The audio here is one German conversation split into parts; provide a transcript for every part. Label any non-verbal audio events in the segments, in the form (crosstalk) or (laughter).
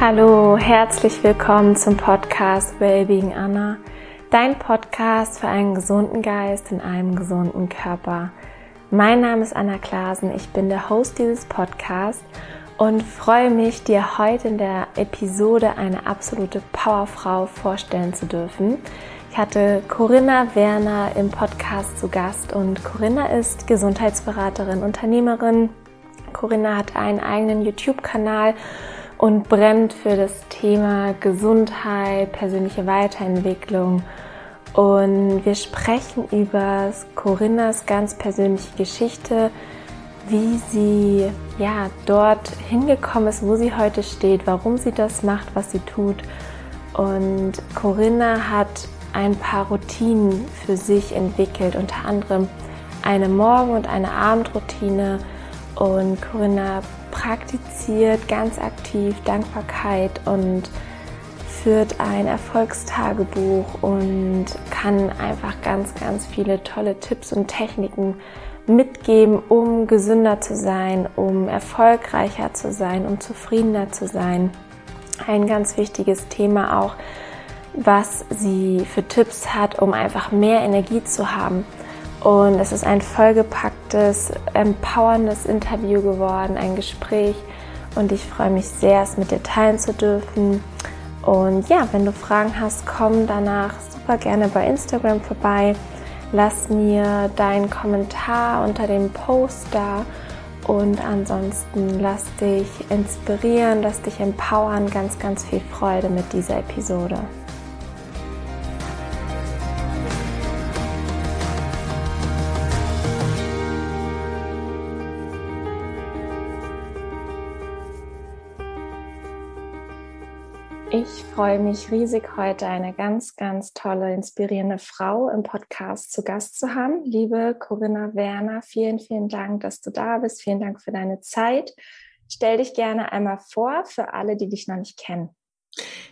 Hallo, herzlich willkommen zum Podcast Wellbeing Anna, dein Podcast für einen gesunden Geist in einem gesunden Körper. Mein Name ist Anna Klasen, ich bin der Host dieses Podcasts und freue mich, dir heute in der Episode eine absolute Powerfrau vorstellen zu dürfen. Ich hatte Corinna Werner im Podcast zu Gast und Corinna ist Gesundheitsberaterin, Unternehmerin. Corinna hat einen eigenen YouTube-Kanal und brennt für das Thema Gesundheit, persönliche Weiterentwicklung. Und wir sprechen über Corinnas ganz persönliche Geschichte, wie sie ja dort hingekommen ist, wo sie heute steht, warum sie das macht, was sie tut. Und Corinna hat ein paar Routinen für sich entwickelt, unter anderem eine Morgen- und eine Abendroutine. Und Corinna praktiziert ganz aktiv Dankbarkeit und führt ein Erfolgstagebuch und kann einfach ganz, ganz viele tolle Tipps und Techniken mitgeben, um gesünder zu sein, um erfolgreicher zu sein, um zufriedener zu sein. Ein ganz wichtiges Thema auch, was sie für Tipps hat, um einfach mehr Energie zu haben. Und es ist ein vollgepacktes, empowerndes Interview geworden, ein Gespräch. Und ich freue mich sehr, es mit dir teilen zu dürfen. Und ja, wenn du Fragen hast, komm danach super gerne bei Instagram vorbei. Lass mir deinen Kommentar unter dem Post da. Und ansonsten lass dich inspirieren, lass dich empowern. Ganz, ganz viel Freude mit dieser Episode. Ich freue mich riesig, heute eine ganz, ganz tolle, inspirierende Frau im Podcast zu Gast zu haben. Liebe Corinna Werner, vielen, vielen Dank, dass du da bist. Vielen Dank für deine Zeit. Stell dich gerne einmal vor für alle, die dich noch nicht kennen.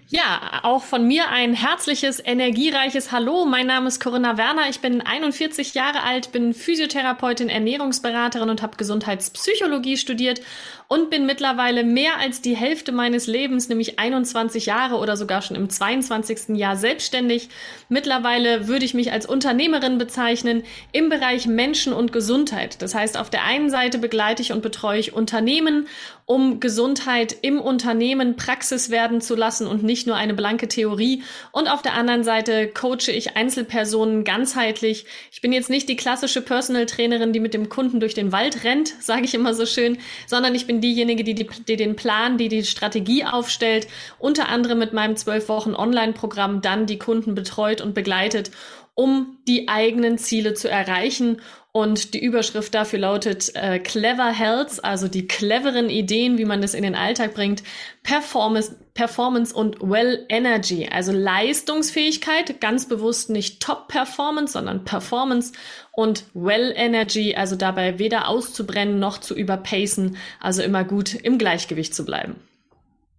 Ja, auch von mir ein herzliches, energiereiches Hallo. Mein Name ist Corinna Werner. Ich bin 41 Jahre alt, bin Physiotherapeutin, Ernährungsberaterin und habe Gesundheitspsychologie studiert und bin mittlerweile mehr als die Hälfte meines Lebens, nämlich 21 Jahre oder sogar schon im 22. Jahr selbstständig. Mittlerweile würde ich mich als Unternehmerin bezeichnen im Bereich Menschen und Gesundheit. Das heißt, auf der einen Seite begleite ich und betreue ich Unternehmen, um Gesundheit im Unternehmen Praxis werden zu lassen und nicht nur eine blanke Theorie. Und auf der anderen Seite coache ich Einzelpersonen ganzheitlich. Ich bin jetzt nicht die klassische Personal Trainerin, die mit dem Kunden durch den Wald rennt, (laughs) sage ich immer so schön, sondern ich bin bin diejenige, die, die, die den Plan, die die Strategie aufstellt, unter anderem mit meinem zwölf Wochen Online-Programm dann die Kunden betreut und begleitet, um die eigenen Ziele zu erreichen. Und die Überschrift dafür lautet äh, Clever Health, also die cleveren Ideen, wie man das in den Alltag bringt, Performance, Performance und Well Energy, also Leistungsfähigkeit, ganz bewusst nicht Top Performance, sondern Performance und Well Energy, also dabei weder auszubrennen noch zu überpacen, also immer gut im Gleichgewicht zu bleiben.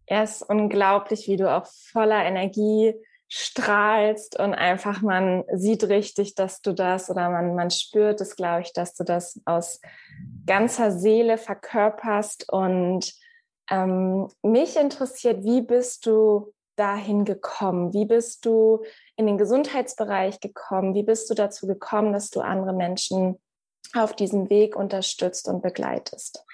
Er ist unglaublich, wie du auch voller Energie strahlst und einfach man sieht richtig, dass du das oder man, man spürt es, glaube ich, dass du das aus ganzer Seele verkörperst und ähm, mich interessiert, wie bist du dahin gekommen? Wie bist du in den Gesundheitsbereich gekommen? Wie bist du dazu gekommen, dass du andere Menschen auf diesem Weg unterstützt und begleitest?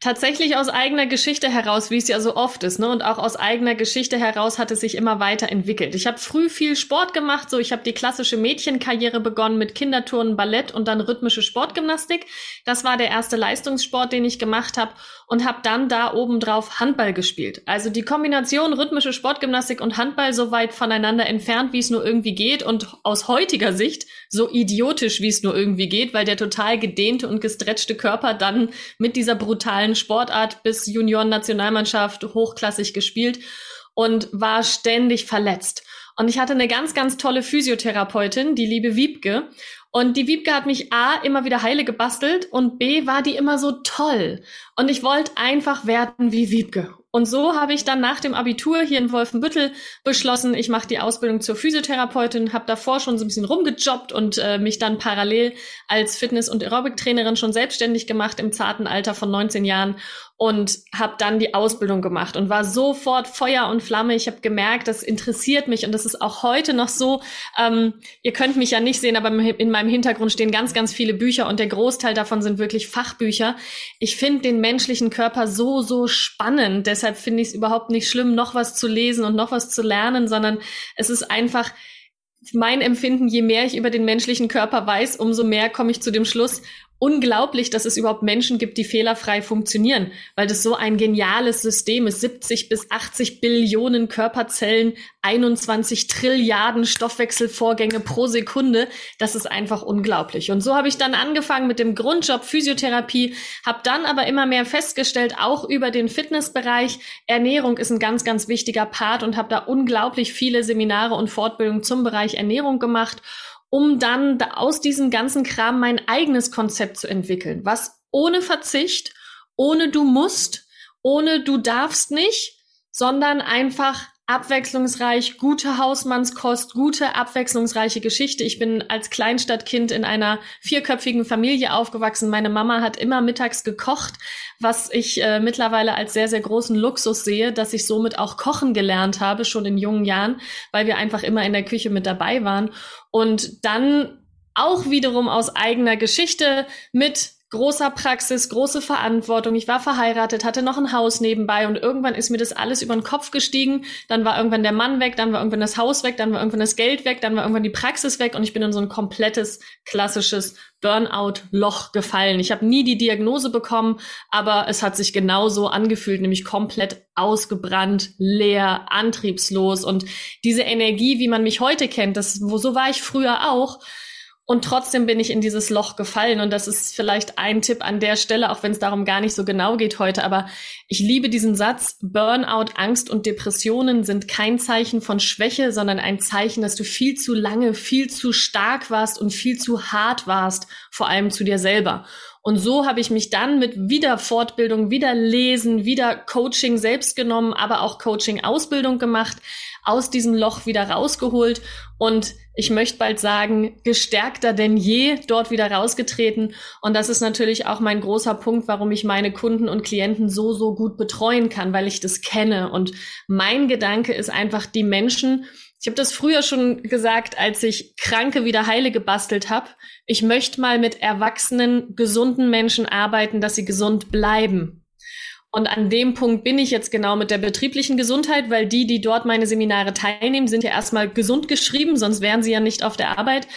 Tatsächlich aus eigener Geschichte heraus, wie es ja so oft ist, ne? Und auch aus eigener Geschichte heraus hat es sich immer weiterentwickelt. Ich habe früh viel Sport gemacht, so ich habe die klassische Mädchenkarriere begonnen mit Kinderturnen, Ballett und dann rhythmische Sportgymnastik. Das war der erste Leistungssport, den ich gemacht habe und habe dann da oben drauf Handball gespielt. Also die Kombination rhythmische Sportgymnastik und Handball so weit voneinander entfernt, wie es nur irgendwie geht und aus heutiger Sicht so idiotisch, wie es nur irgendwie geht, weil der total gedehnte und gestretchte Körper dann mit dieser brutalen professionellen Sportart bis Junioren-Nationalmannschaft hochklassig gespielt und war ständig verletzt. Und ich hatte eine ganz, ganz tolle Physiotherapeutin, die liebe Wiebke. Und die Wiebke hat mich A immer wieder heile gebastelt und B war die immer so toll. Und ich wollte einfach werden wie Wiebke. Und so habe ich dann nach dem Abitur hier in Wolfenbüttel beschlossen, ich mache die Ausbildung zur Physiotherapeutin, habe davor schon so ein bisschen rumgejobbt und äh, mich dann parallel als Fitness- und Aerobic-Trainerin schon selbstständig gemacht im zarten Alter von 19 Jahren und habe dann die Ausbildung gemacht und war sofort Feuer und Flamme. Ich habe gemerkt, das interessiert mich und das ist auch heute noch so. Ähm, ihr könnt mich ja nicht sehen, aber in meinem Hintergrund stehen ganz, ganz viele Bücher und der Großteil davon sind wirklich Fachbücher. Ich finde den menschlichen Körper so, so spannend. Deshalb finde ich es überhaupt nicht schlimm, noch was zu lesen und noch was zu lernen, sondern es ist einfach mein Empfinden, je mehr ich über den menschlichen Körper weiß, umso mehr komme ich zu dem Schluss, unglaublich, dass es überhaupt Menschen gibt, die fehlerfrei funktionieren, weil das so ein geniales System ist. 70 bis 80 Billionen Körperzellen, 21 Trilliarden Stoffwechselvorgänge pro Sekunde. Das ist einfach unglaublich. Und so habe ich dann angefangen mit dem Grundjob Physiotherapie, habe dann aber immer mehr festgestellt, auch über den Fitnessbereich, Ernährung ist ein ganz, ganz wichtiger Part und habe da unglaublich viele Seminare und Fortbildungen zum Bereich Ernährung gemacht um dann aus diesem ganzen Kram mein eigenes Konzept zu entwickeln, was ohne Verzicht, ohne du musst, ohne du darfst nicht, sondern einfach abwechslungsreich, gute Hausmannskost, gute abwechslungsreiche Geschichte. Ich bin als Kleinstadtkind in einer vierköpfigen Familie aufgewachsen. Meine Mama hat immer mittags gekocht, was ich äh, mittlerweile als sehr, sehr großen Luxus sehe, dass ich somit auch kochen gelernt habe, schon in jungen Jahren, weil wir einfach immer in der Küche mit dabei waren. Und dann auch wiederum aus eigener Geschichte mit großer Praxis, große Verantwortung. Ich war verheiratet, hatte noch ein Haus nebenbei und irgendwann ist mir das alles über den Kopf gestiegen. Dann war irgendwann der Mann weg, dann war irgendwann das Haus weg, dann war irgendwann das Geld weg, dann war irgendwann die Praxis weg und ich bin in so ein komplettes klassisches Burnout-Loch gefallen. Ich habe nie die Diagnose bekommen, aber es hat sich genauso angefühlt, nämlich komplett ausgebrannt, leer, antriebslos und diese Energie, wie man mich heute kennt, das, wo so war ich früher auch und trotzdem bin ich in dieses Loch gefallen. Und das ist vielleicht ein Tipp an der Stelle, auch wenn es darum gar nicht so genau geht heute. Aber ich liebe diesen Satz, Burnout, Angst und Depressionen sind kein Zeichen von Schwäche, sondern ein Zeichen, dass du viel zu lange, viel zu stark warst und viel zu hart warst, vor allem zu dir selber. Und so habe ich mich dann mit wieder Fortbildung, wieder Lesen, wieder Coaching selbst genommen, aber auch Coaching-Ausbildung gemacht, aus diesem Loch wieder rausgeholt und ich möchte bald sagen, gestärkter denn je dort wieder rausgetreten. Und das ist natürlich auch mein großer Punkt, warum ich meine Kunden und Klienten so, so gut betreuen kann, weil ich das kenne. Und mein Gedanke ist einfach, die Menschen, ich habe das früher schon gesagt, als ich Kranke wieder heile gebastelt habe. Ich möchte mal mit erwachsenen, gesunden Menschen arbeiten, dass sie gesund bleiben. Und an dem Punkt bin ich jetzt genau mit der betrieblichen Gesundheit, weil die, die dort meine Seminare teilnehmen, sind ja erstmal gesund geschrieben, sonst wären sie ja nicht auf der Arbeit.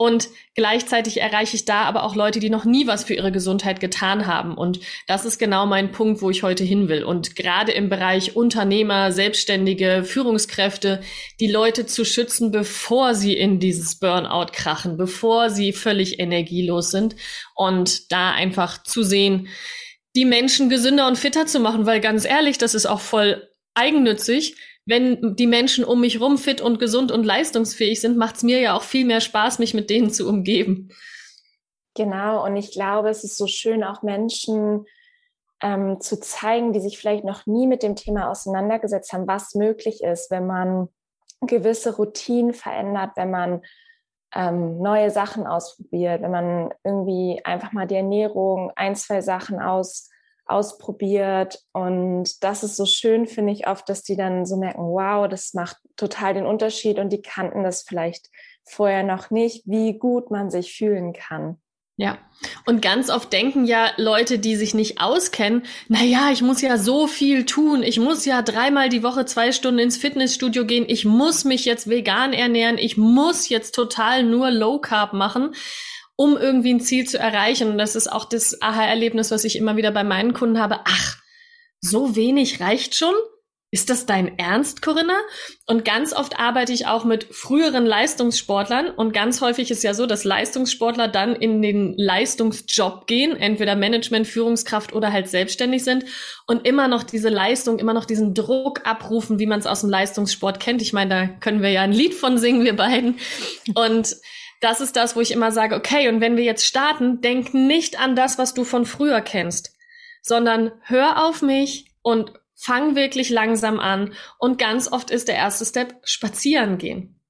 Und gleichzeitig erreiche ich da aber auch Leute, die noch nie was für ihre Gesundheit getan haben. Und das ist genau mein Punkt, wo ich heute hin will. Und gerade im Bereich Unternehmer, Selbstständige, Führungskräfte, die Leute zu schützen, bevor sie in dieses Burnout krachen, bevor sie völlig energielos sind. Und da einfach zu sehen, die Menschen gesünder und fitter zu machen, weil ganz ehrlich, das ist auch voll eigennützig. Wenn die Menschen um mich rum fit und gesund und leistungsfähig sind, macht es mir ja auch viel mehr Spaß, mich mit denen zu umgeben. Genau, und ich glaube, es ist so schön, auch Menschen ähm, zu zeigen, die sich vielleicht noch nie mit dem Thema auseinandergesetzt haben, was möglich ist, wenn man gewisse Routinen verändert, wenn man ähm, neue Sachen ausprobiert, wenn man irgendwie einfach mal die Ernährung, ein, zwei Sachen aus, ausprobiert. Und das ist so schön, finde ich oft, dass die dann so merken, wow, das macht total den Unterschied und die kannten das vielleicht vorher noch nicht, wie gut man sich fühlen kann. Ja. Und ganz oft denken ja Leute, die sich nicht auskennen, na ja, ich muss ja so viel tun. Ich muss ja dreimal die Woche zwei Stunden ins Fitnessstudio gehen. Ich muss mich jetzt vegan ernähren. Ich muss jetzt total nur Low Carb machen, um irgendwie ein Ziel zu erreichen. Und das ist auch das Aha-Erlebnis, was ich immer wieder bei meinen Kunden habe. Ach, so wenig reicht schon? Ist das dein Ernst, Corinna? Und ganz oft arbeite ich auch mit früheren Leistungssportlern und ganz häufig ist ja so, dass Leistungssportler dann in den Leistungsjob gehen, entweder Management, Führungskraft oder halt selbstständig sind und immer noch diese Leistung, immer noch diesen Druck abrufen, wie man es aus dem Leistungssport kennt. Ich meine, da können wir ja ein Lied von singen, wir beiden. Und das ist das, wo ich immer sage, okay, und wenn wir jetzt starten, denk nicht an das, was du von früher kennst, sondern hör auf mich und Fang wirklich langsam an und ganz oft ist der erste Step spazieren gehen.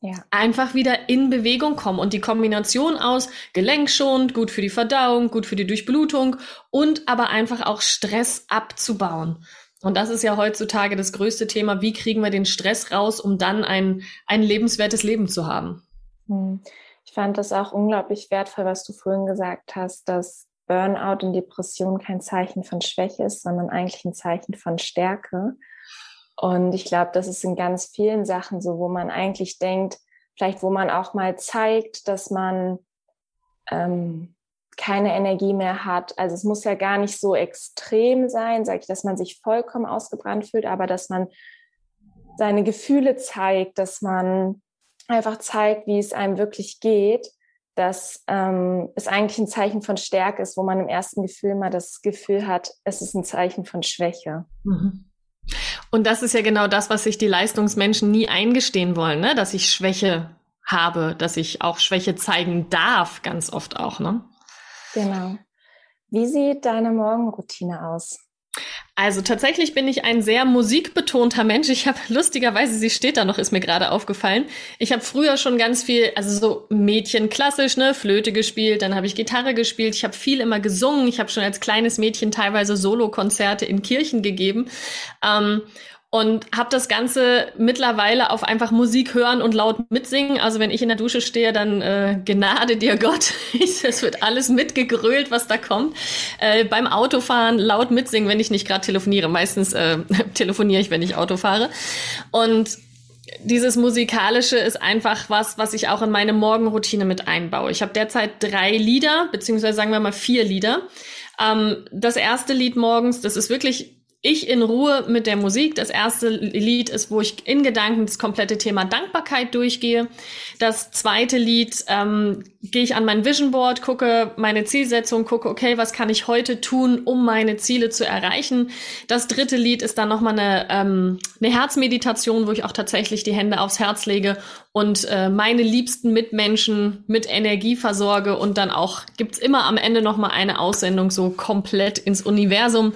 Ja. Einfach wieder in Bewegung kommen und die Kombination aus gelenkschonend, gut für die Verdauung, gut für die Durchblutung und aber einfach auch Stress abzubauen. Und das ist ja heutzutage das größte Thema. Wie kriegen wir den Stress raus, um dann ein, ein lebenswertes Leben zu haben? Hm. Ich fand das auch unglaublich wertvoll, was du vorhin gesagt hast, dass Burnout und Depression kein Zeichen von Schwäche ist, sondern eigentlich ein Zeichen von Stärke. Und ich glaube, das ist in ganz vielen Sachen so, wo man eigentlich denkt, vielleicht wo man auch mal zeigt, dass man ähm, keine Energie mehr hat. Also es muss ja gar nicht so extrem sein, sage ich, dass man sich vollkommen ausgebrannt fühlt, aber dass man seine Gefühle zeigt, dass man einfach zeigt, wie es einem wirklich geht, dass ähm, es eigentlich ein Zeichen von Stärke ist, wo man im ersten Gefühl mal das Gefühl hat, es ist ein Zeichen von Schwäche. Mhm. Und das ist ja genau das, was sich die Leistungsmenschen nie eingestehen wollen, ne? dass ich Schwäche habe, dass ich auch Schwäche zeigen darf, ganz oft auch. Ne? Genau. Wie sieht deine Morgenroutine aus? Also tatsächlich bin ich ein sehr musikbetonter Mensch. Ich habe lustigerweise, sie steht da noch, ist mir gerade aufgefallen. Ich habe früher schon ganz viel, also so Mädchen klassisch, ne, Flöte gespielt, dann habe ich Gitarre gespielt. Ich habe viel immer gesungen. Ich habe schon als kleines Mädchen teilweise Solokonzerte in Kirchen gegeben. Ähm, und habe das Ganze mittlerweile auf einfach Musik hören und laut mitsingen. Also wenn ich in der Dusche stehe, dann äh, Gnade dir Gott. (laughs) es wird alles mitgegrölt, was da kommt. Äh, beim Autofahren laut mitsingen, wenn ich nicht gerade telefoniere. Meistens äh, (laughs) telefoniere ich, wenn ich Auto fahre. Und dieses musikalische ist einfach was, was ich auch in meine Morgenroutine mit einbaue. Ich habe derzeit drei Lieder, beziehungsweise sagen wir mal vier Lieder. Ähm, das erste Lied morgens, das ist wirklich ich in Ruhe mit der Musik. Das erste Lied ist, wo ich in Gedanken das komplette Thema Dankbarkeit durchgehe. Das zweite Lied ähm, gehe ich an mein Vision Board, gucke meine Zielsetzung, gucke, okay, was kann ich heute tun, um meine Ziele zu erreichen. Das dritte Lied ist dann nochmal eine, ähm, eine Herzmeditation, wo ich auch tatsächlich die Hände aufs Herz lege und äh, meine liebsten Mitmenschen mit Energie versorge. Und dann auch gibt's immer am Ende nochmal eine Aussendung so komplett ins Universum.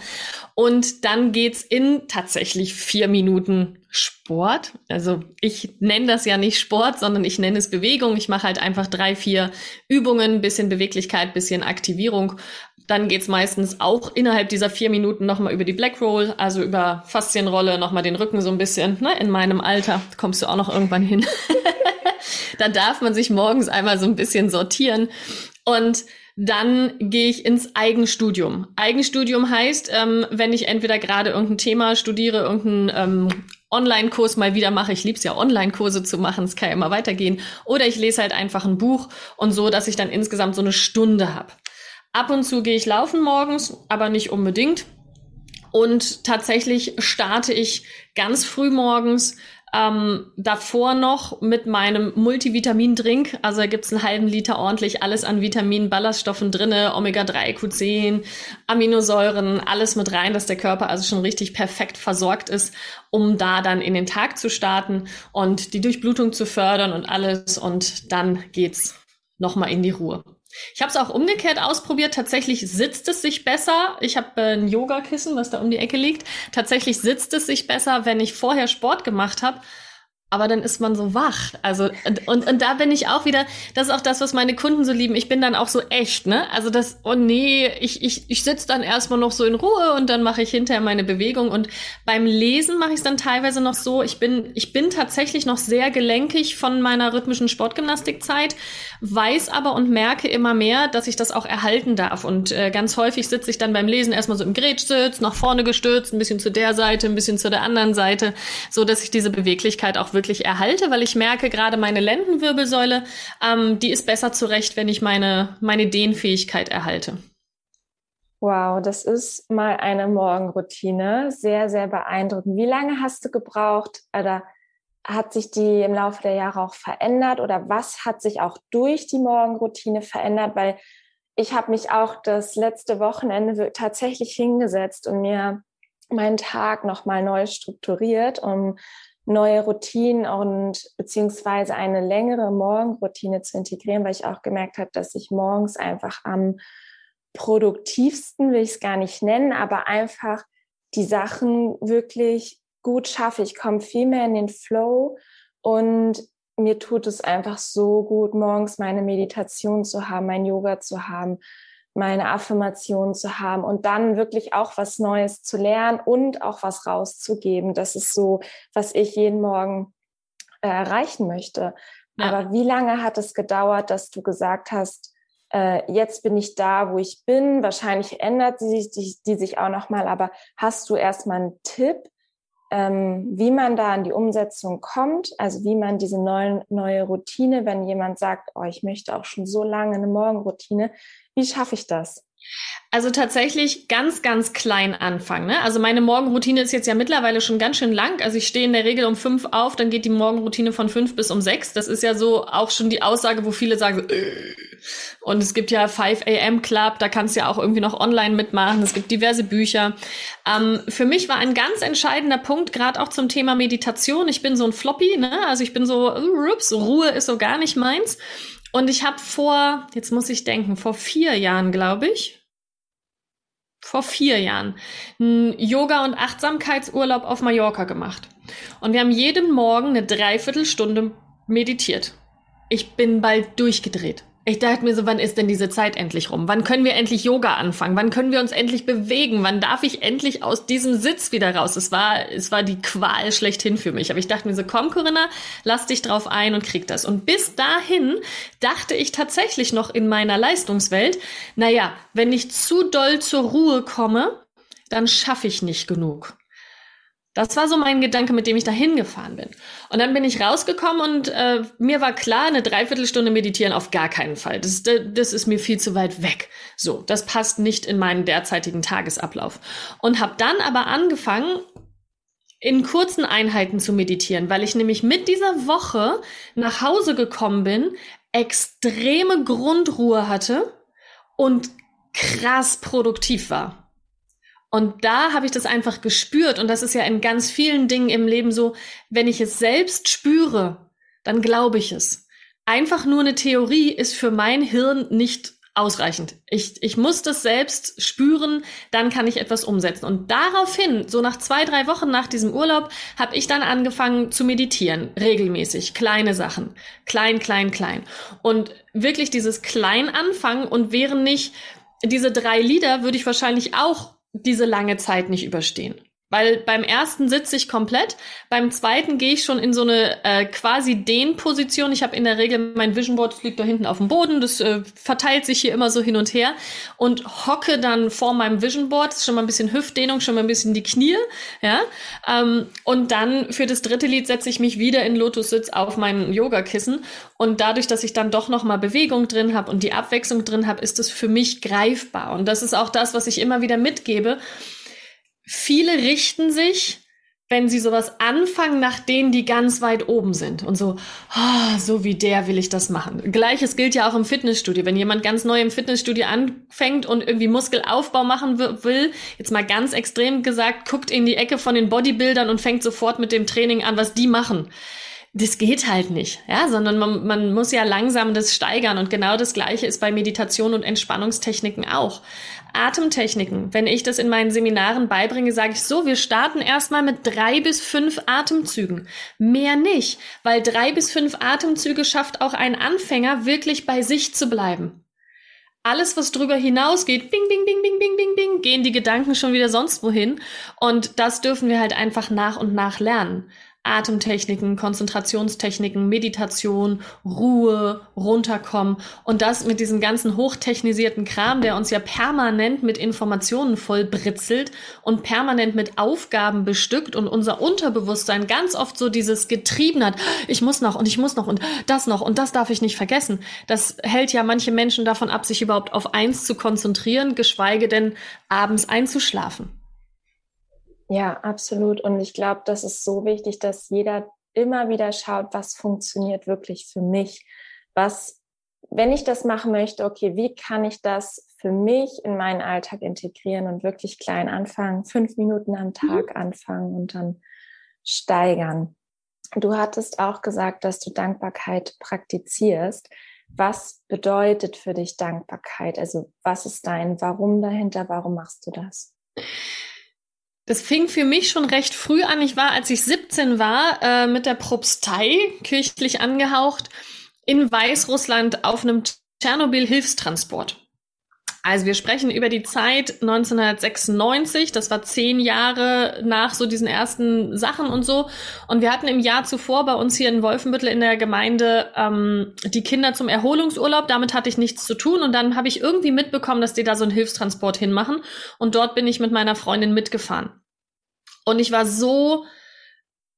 Und dann geht's in tatsächlich vier Minuten Sport. Also ich nenne das ja nicht Sport, sondern ich nenne es Bewegung. Ich mache halt einfach drei, vier Übungen, bisschen Beweglichkeit, bisschen Aktivierung. Dann geht's meistens auch innerhalb dieser vier Minuten nochmal über die Black Roll, also über Faszienrolle, nochmal den Rücken so ein bisschen. Ne? In meinem Alter kommst du auch noch irgendwann hin. (laughs) dann darf man sich morgens einmal so ein bisschen sortieren. Und dann gehe ich ins Eigenstudium. Eigenstudium heißt, ähm, wenn ich entweder gerade irgendein Thema studiere, irgendeinen ähm, Online-Kurs mal wieder mache, ich lieb's ja, Online-Kurse zu machen, es kann ja immer weitergehen, oder ich lese halt einfach ein Buch und so, dass ich dann insgesamt so eine Stunde habe. Ab und zu gehe ich laufen morgens, aber nicht unbedingt. Und tatsächlich starte ich ganz früh morgens ähm, davor noch mit meinem Multivitamin-Drink. Also da gibt's einen halben Liter ordentlich alles an Vitaminen, Ballaststoffen drinne, Omega-3, Q10, Aminosäuren, alles mit rein, dass der Körper also schon richtig perfekt versorgt ist, um da dann in den Tag zu starten und die Durchblutung zu fördern und alles. Und dann geht's nochmal in die Ruhe. Ich habe es auch umgekehrt ausprobiert. Tatsächlich sitzt es sich besser. Ich habe äh, ein Yogakissen, was da um die Ecke liegt. Tatsächlich sitzt es sich besser, wenn ich vorher Sport gemacht habe aber dann ist man so wach. Also und, und, und da bin ich auch wieder, das ist auch das, was meine Kunden so lieben. Ich bin dann auch so echt, ne? Also das, oh nee, ich, ich, ich sitze dann erstmal noch so in Ruhe und dann mache ich hinterher meine Bewegung. Und beim Lesen mache ich es dann teilweise noch so, ich bin, ich bin tatsächlich noch sehr gelenkig von meiner rhythmischen Sportgymnastikzeit, weiß aber und merke immer mehr, dass ich das auch erhalten darf. Und äh, ganz häufig sitze ich dann beim Lesen erstmal so im Gerätsitz, nach vorne gestürzt, ein bisschen zu der Seite, ein bisschen zu der anderen Seite, so dass ich diese Beweglichkeit auch wirklich erhalte, weil ich merke, gerade meine Lendenwirbelsäule, ähm, die ist besser zurecht, wenn ich meine, meine Dehnfähigkeit erhalte. Wow, das ist mal eine Morgenroutine. Sehr, sehr beeindruckend. Wie lange hast du gebraucht oder hat sich die im Laufe der Jahre auch verändert oder was hat sich auch durch die Morgenroutine verändert? Weil ich habe mich auch das letzte Wochenende tatsächlich hingesetzt und mir meinen Tag nochmal neu strukturiert, um neue Routinen und beziehungsweise eine längere Morgenroutine zu integrieren, weil ich auch gemerkt habe, dass ich morgens einfach am produktivsten, will ich es gar nicht nennen, aber einfach die Sachen wirklich gut schaffe. Ich komme viel mehr in den Flow und mir tut es einfach so gut, morgens meine Meditation zu haben, mein Yoga zu haben, meine Affirmation zu haben und dann wirklich auch was Neues zu lernen und auch was rauszugeben. Das ist so, was ich jeden Morgen äh, erreichen möchte. Ja. Aber wie lange hat es gedauert, dass du gesagt hast, äh, jetzt bin ich da, wo ich bin. Wahrscheinlich ändert die, die, die sich auch noch mal. Aber hast du erstmal einen Tipp, ähm, wie man da an die Umsetzung kommt? Also wie man diese neuen, neue Routine, wenn jemand sagt, oh, ich möchte auch schon so lange eine Morgenroutine, wie schaffe ich das? Also tatsächlich ganz, ganz klein anfangen. Ne? Also meine Morgenroutine ist jetzt ja mittlerweile schon ganz schön lang. Also ich stehe in der Regel um fünf auf, dann geht die Morgenroutine von fünf bis um sechs. Das ist ja so auch schon die Aussage, wo viele sagen, äh. und es gibt ja 5 AM Club, da kannst du ja auch irgendwie noch online mitmachen. Es gibt diverse Bücher. Ähm, für mich war ein ganz entscheidender Punkt, gerade auch zum Thema Meditation. Ich bin so ein Floppy, ne? also ich bin so, ups, Ruhe ist so gar nicht meins. Und ich habe vor, jetzt muss ich denken, vor vier Jahren, glaube ich, vor vier Jahren, einen Yoga- und Achtsamkeitsurlaub auf Mallorca gemacht. Und wir haben jeden Morgen eine Dreiviertelstunde meditiert. Ich bin bald durchgedreht. Ich dachte mir so, wann ist denn diese Zeit endlich rum? Wann können wir endlich Yoga anfangen? Wann können wir uns endlich bewegen? Wann darf ich endlich aus diesem Sitz wieder raus? Es war, es war die Qual schlechthin für mich. Aber ich dachte mir so, komm Corinna, lass dich drauf ein und krieg das. Und bis dahin dachte ich tatsächlich noch in meiner Leistungswelt, naja, wenn ich zu doll zur Ruhe komme, dann schaffe ich nicht genug. Das war so mein Gedanke, mit dem ich da hingefahren bin. Und dann bin ich rausgekommen und äh, mir war klar, eine Dreiviertelstunde meditieren auf gar keinen Fall. Das, das ist mir viel zu weit weg. So, das passt nicht in meinen derzeitigen Tagesablauf. Und habe dann aber angefangen, in kurzen Einheiten zu meditieren, weil ich nämlich mit dieser Woche nach Hause gekommen bin, extreme Grundruhe hatte und krass produktiv war. Und da habe ich das einfach gespürt. Und das ist ja in ganz vielen Dingen im Leben so, wenn ich es selbst spüre, dann glaube ich es. Einfach nur eine Theorie ist für mein Hirn nicht ausreichend. Ich, ich muss das selbst spüren, dann kann ich etwas umsetzen. Und daraufhin, so nach zwei, drei Wochen nach diesem Urlaub, habe ich dann angefangen zu meditieren, regelmäßig, kleine Sachen, klein, klein, klein. Und wirklich dieses Klein anfangen und wären nicht diese drei Lieder, würde ich wahrscheinlich auch diese lange Zeit nicht überstehen. Weil beim ersten sitze ich komplett, beim zweiten gehe ich schon in so eine äh, quasi Dehnposition. Ich habe in der Regel mein Vision Board, das liegt da hinten auf dem Boden, das äh, verteilt sich hier immer so hin und her und hocke dann vor meinem Vision Board, das ist schon mal ein bisschen Hüftdehnung, schon mal ein bisschen die Knie, ja. Ähm, und dann für das dritte Lied setze ich mich wieder in Lotus-Sitz auf mein Yogakissen und dadurch, dass ich dann doch noch mal Bewegung drin habe und die Abwechslung drin habe, ist es für mich greifbar und das ist auch das, was ich immer wieder mitgebe viele richten sich, wenn sie sowas anfangen, nach denen, die ganz weit oben sind. Und so, oh, so wie der will ich das machen. Gleiches gilt ja auch im Fitnessstudio. Wenn jemand ganz neu im Fitnessstudio anfängt und irgendwie Muskelaufbau machen will, jetzt mal ganz extrem gesagt, guckt in die Ecke von den Bodybuildern und fängt sofort mit dem Training an, was die machen das geht halt nicht, ja, sondern man, man muss ja langsam das steigern und genau das Gleiche ist bei Meditation und Entspannungstechniken auch. Atemtechniken, wenn ich das in meinen Seminaren beibringe, sage ich so, wir starten erstmal mit drei bis fünf Atemzügen. Mehr nicht, weil drei bis fünf Atemzüge schafft auch ein Anfänger wirklich bei sich zu bleiben. Alles, was drüber hinausgeht, bing, bing, bing, bing, bing, bing, bing, gehen die Gedanken schon wieder sonst wohin. Und das dürfen wir halt einfach nach und nach lernen. Atemtechniken, Konzentrationstechniken, Meditation, Ruhe, runterkommen und das mit diesem ganzen hochtechnisierten Kram, der uns ja permanent mit Informationen vollbritzelt und permanent mit Aufgaben bestückt und unser Unterbewusstsein ganz oft so dieses getrieben hat, ich muss noch und ich muss noch und das noch und das darf ich nicht vergessen. Das hält ja manche Menschen davon ab, sich überhaupt auf eins zu konzentrieren, geschweige denn abends einzuschlafen. Ja, absolut. Und ich glaube, das ist so wichtig, dass jeder immer wieder schaut, was funktioniert wirklich für mich. Was, wenn ich das machen möchte, okay, wie kann ich das für mich in meinen Alltag integrieren und wirklich klein anfangen, fünf Minuten am mhm. Tag anfangen und dann steigern. Du hattest auch gesagt, dass du Dankbarkeit praktizierst. Was bedeutet für dich Dankbarkeit? Also was ist dein Warum dahinter? Warum machst du das? Das fing für mich schon recht früh an. Ich war, als ich 17 war, äh, mit der Propstei, kirchlich angehaucht, in Weißrussland auf einem Tschernobyl-Hilfstransport. Also wir sprechen über die Zeit 1996, das war zehn Jahre nach so diesen ersten Sachen und so. Und wir hatten im Jahr zuvor bei uns hier in Wolfenbüttel in der Gemeinde ähm, die Kinder zum Erholungsurlaub. Damit hatte ich nichts zu tun. Und dann habe ich irgendwie mitbekommen, dass die da so einen Hilfstransport hinmachen. Und dort bin ich mit meiner Freundin mitgefahren. Und ich war so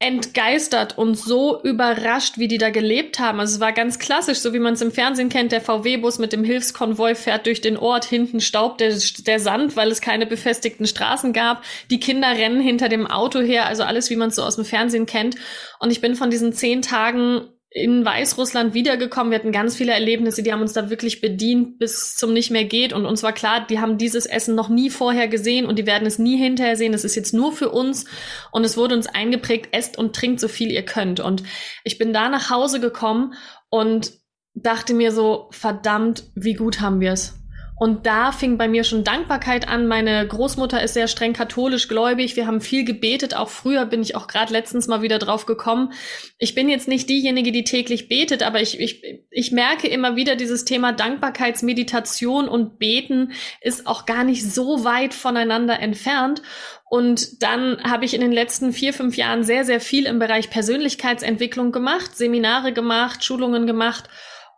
entgeistert und so überrascht, wie die da gelebt haben. Also es war ganz klassisch, so wie man es im Fernsehen kennt, der VW-Bus mit dem Hilfskonvoi fährt durch den Ort, hinten staubt der, der Sand, weil es keine befestigten Straßen gab. Die Kinder rennen hinter dem Auto her, also alles, wie man es so aus dem Fernsehen kennt. Und ich bin von diesen zehn Tagen in Weißrussland wiedergekommen. Wir hatten ganz viele Erlebnisse, die haben uns da wirklich bedient bis zum nicht mehr geht. Und uns war klar, die haben dieses Essen noch nie vorher gesehen und die werden es nie hinterher sehen. Es ist jetzt nur für uns. Und es wurde uns eingeprägt, esst und trinkt so viel ihr könnt. Und ich bin da nach Hause gekommen und dachte mir so, verdammt, wie gut haben wir es. Und da fing bei mir schon Dankbarkeit an. Meine Großmutter ist sehr streng katholisch gläubig. Wir haben viel gebetet. Auch früher bin ich auch gerade letztens mal wieder drauf gekommen. Ich bin jetzt nicht diejenige, die täglich betet, aber ich, ich, ich merke immer wieder dieses Thema Dankbarkeitsmeditation und Beten ist auch gar nicht so weit voneinander entfernt. Und dann habe ich in den letzten vier, fünf Jahren sehr, sehr viel im Bereich Persönlichkeitsentwicklung gemacht, Seminare gemacht, Schulungen gemacht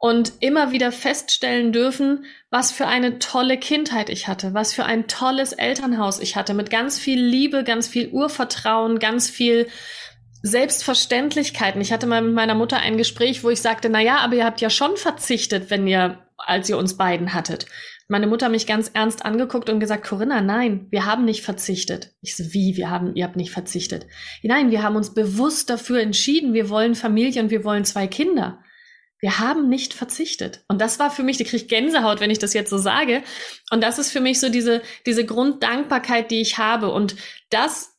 und immer wieder feststellen dürfen, was für eine tolle Kindheit ich hatte, was für ein tolles Elternhaus ich hatte, mit ganz viel Liebe, ganz viel Urvertrauen, ganz viel Selbstverständlichkeiten. Ich hatte mal mit meiner Mutter ein Gespräch, wo ich sagte, na ja, aber ihr habt ja schon verzichtet, wenn ihr, als ihr uns beiden hattet. Meine Mutter mich ganz ernst angeguckt und gesagt, Corinna, nein, wir haben nicht verzichtet. Ich so, wie, wir haben, ihr habt nicht verzichtet. Nein, wir haben uns bewusst dafür entschieden, wir wollen Familie und wir wollen zwei Kinder wir haben nicht verzichtet. Und das war für mich, die kriege Gänsehaut, wenn ich das jetzt so sage. Und das ist für mich so diese, diese Grunddankbarkeit, die ich habe. Und das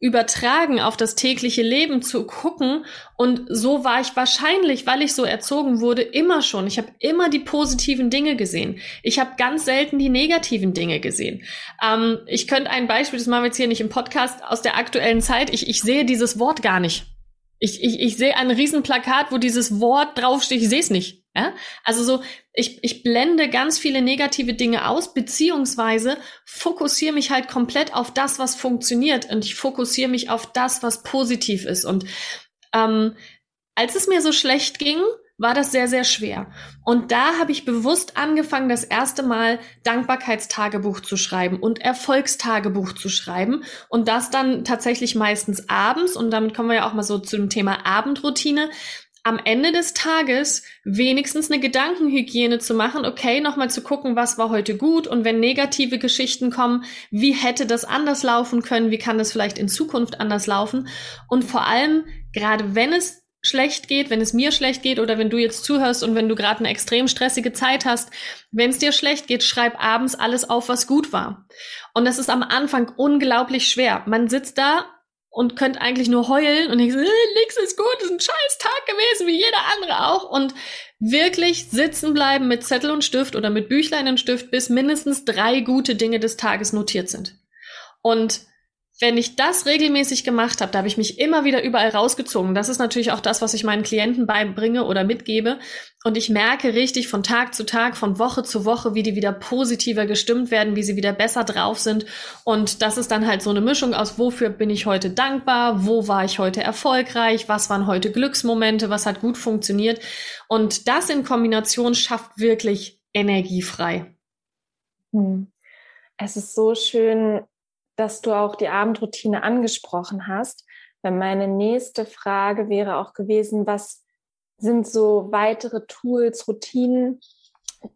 übertragen auf das tägliche Leben zu gucken. Und so war ich wahrscheinlich, weil ich so erzogen wurde, immer schon. Ich habe immer die positiven Dinge gesehen. Ich habe ganz selten die negativen Dinge gesehen. Ähm, ich könnte ein Beispiel, das machen wir jetzt hier nicht im Podcast, aus der aktuellen Zeit. Ich, ich sehe dieses Wort gar nicht. Ich, ich, ich sehe ein Riesenplakat, wo dieses Wort draufsteht, ich sehe es nicht. Ja? Also so, ich, ich blende ganz viele negative Dinge aus, beziehungsweise fokussiere mich halt komplett auf das, was funktioniert und ich fokussiere mich auf das, was positiv ist. Und ähm, als es mir so schlecht ging, war das sehr, sehr schwer. Und da habe ich bewusst angefangen, das erste Mal Dankbarkeitstagebuch zu schreiben und Erfolgstagebuch zu schreiben. Und das dann tatsächlich meistens abends. Und damit kommen wir ja auch mal so zu dem Thema Abendroutine. Am Ende des Tages wenigstens eine Gedankenhygiene zu machen, okay, nochmal zu gucken, was war heute gut und wenn negative Geschichten kommen, wie hätte das anders laufen können, wie kann das vielleicht in Zukunft anders laufen und vor allem, gerade wenn es schlecht geht, wenn es mir schlecht geht oder wenn du jetzt zuhörst und wenn du gerade eine extrem stressige Zeit hast, wenn es dir schlecht geht, schreib abends alles auf, was gut war. Und das ist am Anfang unglaublich schwer. Man sitzt da und könnt eigentlich nur heulen und denkt, äh, nichts ist gut, ist ein scheiß Tag gewesen, wie jeder andere auch. Und wirklich sitzen bleiben mit Zettel und Stift oder mit Büchlein und Stift, bis mindestens drei gute Dinge des Tages notiert sind. Und wenn ich das regelmäßig gemacht habe, da habe ich mich immer wieder überall rausgezogen. Das ist natürlich auch das, was ich meinen Klienten beibringe oder mitgebe. Und ich merke richtig von Tag zu Tag, von Woche zu Woche, wie die wieder positiver gestimmt werden, wie sie wieder besser drauf sind. Und das ist dann halt so eine Mischung aus, wofür bin ich heute dankbar, wo war ich heute erfolgreich, was waren heute Glücksmomente, was hat gut funktioniert. Und das in Kombination schafft wirklich energiefrei. Hm. Es ist so schön, dass du auch die Abendroutine angesprochen hast. Weil meine nächste Frage wäre auch gewesen, was sind so weitere Tools, Routinen,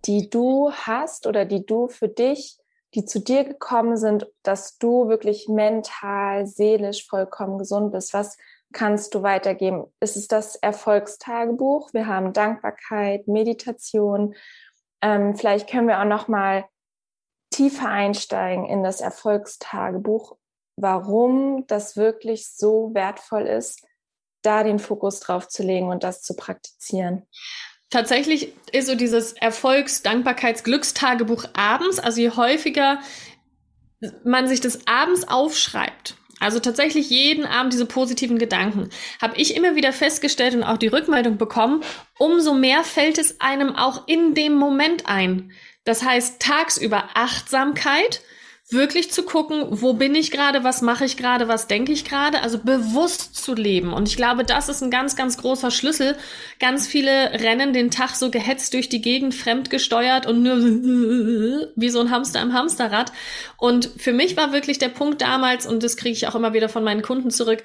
die du hast oder die du für dich, die zu dir gekommen sind, dass du wirklich mental, seelisch vollkommen gesund bist? Was kannst du weitergeben? Ist es das Erfolgstagebuch? Wir haben Dankbarkeit, Meditation. Ähm, vielleicht können wir auch noch mal tiefer einsteigen in das Erfolgstagebuch, warum das wirklich so wertvoll ist, da den Fokus drauf zu legen und das zu praktizieren. Tatsächlich ist so dieses Erfolgs-, Dankbarkeits-, Glückstagebuch abends, also je häufiger man sich das abends aufschreibt, also tatsächlich jeden Abend diese positiven Gedanken, habe ich immer wieder festgestellt und auch die Rückmeldung bekommen, umso mehr fällt es einem auch in dem Moment ein. Das heißt, tagsüber Achtsamkeit, wirklich zu gucken, wo bin ich gerade, was mache ich gerade, was denke ich gerade, also bewusst zu leben. Und ich glaube, das ist ein ganz, ganz großer Schlüssel. Ganz viele rennen den Tag so gehetzt durch die Gegend, fremdgesteuert und nur wie so ein Hamster im Hamsterrad. Und für mich war wirklich der Punkt damals, und das kriege ich auch immer wieder von meinen Kunden zurück,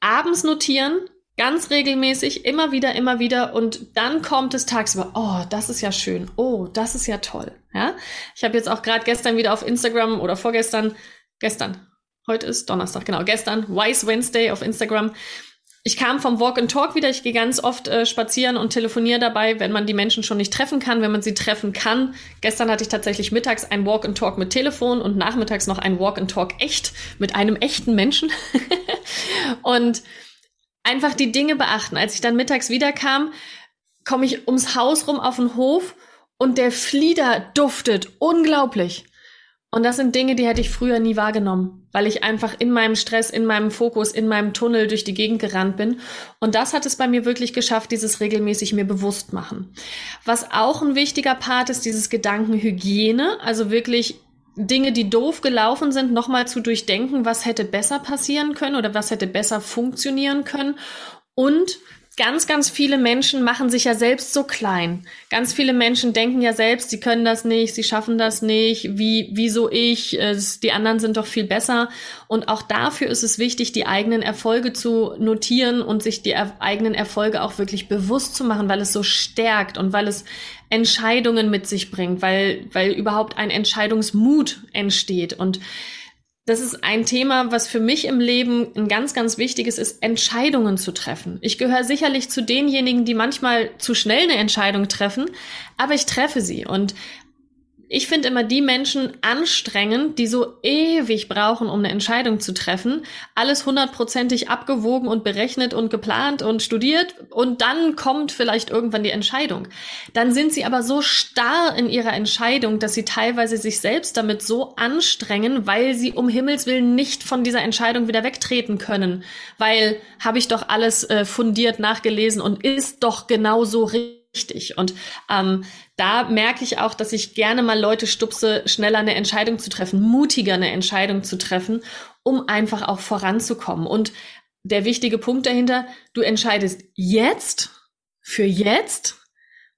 abends notieren, Ganz regelmäßig, immer wieder, immer wieder. Und dann kommt es tagsüber, oh, das ist ja schön. Oh, das ist ja toll. Ja? Ich habe jetzt auch gerade gestern wieder auf Instagram oder vorgestern, gestern, heute ist Donnerstag, genau, gestern, Wise Wednesday auf Instagram. Ich kam vom Walk and Talk wieder. Ich gehe ganz oft äh, spazieren und telefoniere dabei, wenn man die Menschen schon nicht treffen kann, wenn man sie treffen kann. Gestern hatte ich tatsächlich mittags ein Walk and Talk mit Telefon und nachmittags noch ein Walk and Talk echt mit einem echten Menschen. (laughs) und einfach die Dinge beachten. Als ich dann mittags wiederkam, komme ich ums Haus rum auf den Hof und der Flieder duftet unglaublich. Und das sind Dinge, die hätte ich früher nie wahrgenommen, weil ich einfach in meinem Stress, in meinem Fokus, in meinem Tunnel durch die Gegend gerannt bin. Und das hat es bei mir wirklich geschafft, dieses regelmäßig mir bewusst machen. Was auch ein wichtiger Part ist, dieses Gedankenhygiene, also wirklich Dinge, die doof gelaufen sind, nochmal zu durchdenken, was hätte besser passieren können oder was hätte besser funktionieren können und ganz, ganz viele Menschen machen sich ja selbst so klein. Ganz viele Menschen denken ja selbst, sie können das nicht, sie schaffen das nicht, wie, wieso ich, die anderen sind doch viel besser. Und auch dafür ist es wichtig, die eigenen Erfolge zu notieren und sich die eigenen Erfolge auch wirklich bewusst zu machen, weil es so stärkt und weil es Entscheidungen mit sich bringt, weil, weil überhaupt ein Entscheidungsmut entsteht und das ist ein Thema, was für mich im Leben ein ganz, ganz wichtiges ist, Entscheidungen zu treffen. Ich gehöre sicherlich zu denjenigen, die manchmal zu schnell eine Entscheidung treffen, aber ich treffe sie. Und ich finde immer die Menschen anstrengend, die so ewig brauchen, um eine Entscheidung zu treffen. Alles hundertprozentig abgewogen und berechnet und geplant und studiert und dann kommt vielleicht irgendwann die Entscheidung. Dann sind sie aber so starr in ihrer Entscheidung, dass sie teilweise sich selbst damit so anstrengen, weil sie um Himmels Willen nicht von dieser Entscheidung wieder wegtreten können. Weil habe ich doch alles äh, fundiert nachgelesen und ist doch genau so richtig wichtig. Und ähm, da merke ich auch, dass ich gerne mal Leute stupse, schneller eine Entscheidung zu treffen, mutiger eine Entscheidung zu treffen, um einfach auch voranzukommen. Und der wichtige Punkt dahinter, du entscheidest jetzt für jetzt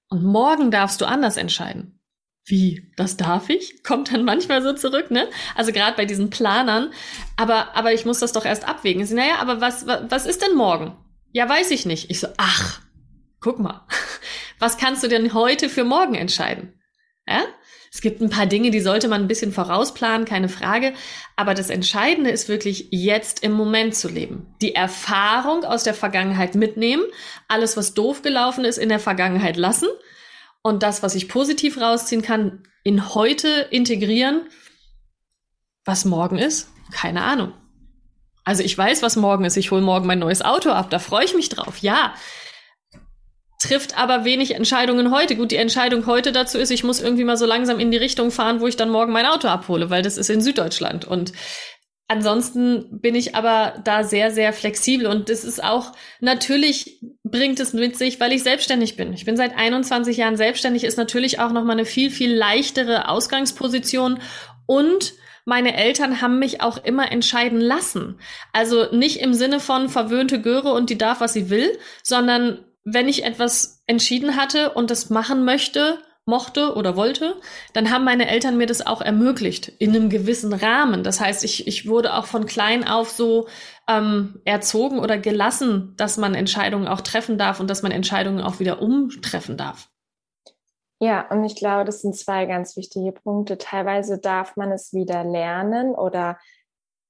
und morgen darfst du anders entscheiden. Wie, das darf ich? Kommt dann manchmal so zurück, ne? Also gerade bei diesen Planern. Aber, aber ich muss das doch erst abwägen. Sie, naja, aber was, was, was ist denn morgen? Ja, weiß ich nicht. Ich so, ach, guck mal. Was kannst du denn heute für morgen entscheiden? Ja? Es gibt ein paar Dinge, die sollte man ein bisschen vorausplanen, keine Frage. Aber das Entscheidende ist wirklich jetzt im Moment zu leben. Die Erfahrung aus der Vergangenheit mitnehmen, alles, was doof gelaufen ist, in der Vergangenheit lassen und das, was ich positiv rausziehen kann, in heute integrieren. Was morgen ist, keine Ahnung. Also ich weiß, was morgen ist. Ich hole morgen mein neues Auto ab. Da freue ich mich drauf. Ja, trifft aber wenig Entscheidungen heute. Gut, die Entscheidung heute dazu ist, ich muss irgendwie mal so langsam in die Richtung fahren, wo ich dann morgen mein Auto abhole, weil das ist in Süddeutschland. Und ansonsten bin ich aber da sehr, sehr flexibel. Und das ist auch, natürlich bringt es mit sich, weil ich selbstständig bin. Ich bin seit 21 Jahren selbstständig, ist natürlich auch nochmal eine viel, viel leichtere Ausgangsposition und meine Eltern haben mich auch immer entscheiden lassen. Also nicht im Sinne von verwöhnte Göre und die darf, was sie will, sondern wenn ich etwas entschieden hatte und das machen möchte, mochte oder wollte, dann haben meine Eltern mir das auch ermöglicht in einem gewissen Rahmen. Das heißt, ich, ich wurde auch von klein auf so ähm, erzogen oder gelassen, dass man Entscheidungen auch treffen darf und dass man Entscheidungen auch wieder umtreffen darf. Ja, und ich glaube, das sind zwei ganz wichtige Punkte. Teilweise darf man es wieder lernen oder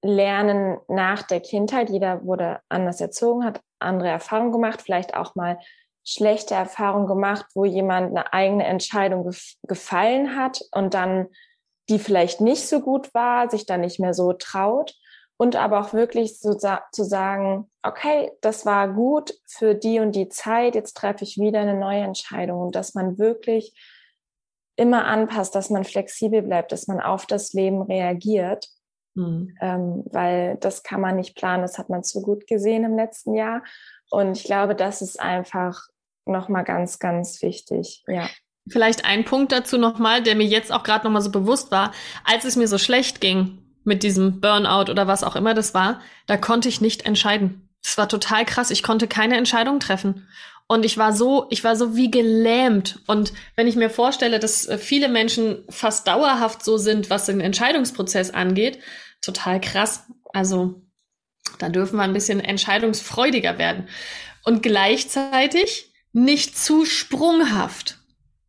lernen nach der Kindheit. Jeder wurde anders erzogen, hat andere Erfahrungen gemacht, vielleicht auch mal schlechte Erfahrungen gemacht, wo jemand eine eigene Entscheidung gef gefallen hat und dann die vielleicht nicht so gut war, sich dann nicht mehr so traut und aber auch wirklich so zu sagen, okay, das war gut für die und die Zeit, jetzt treffe ich wieder eine neue Entscheidung und dass man wirklich immer anpasst, dass man flexibel bleibt, dass man auf das Leben reagiert. Mhm. Ähm, weil das kann man nicht planen, das hat man zu gut gesehen im letzten Jahr. Und ich glaube, das ist einfach nochmal ganz, ganz wichtig. Ja. Vielleicht ein Punkt dazu nochmal, der mir jetzt auch gerade nochmal so bewusst war, als es mir so schlecht ging mit diesem Burnout oder was auch immer das war, da konnte ich nicht entscheiden. Das war total krass. Ich konnte keine Entscheidung treffen. Und ich war so, ich war so wie gelähmt. Und wenn ich mir vorstelle, dass äh, viele Menschen fast dauerhaft so sind, was den Entscheidungsprozess angeht, total krass. Also, da dürfen wir ein bisschen entscheidungsfreudiger werden. Und gleichzeitig nicht zu sprunghaft.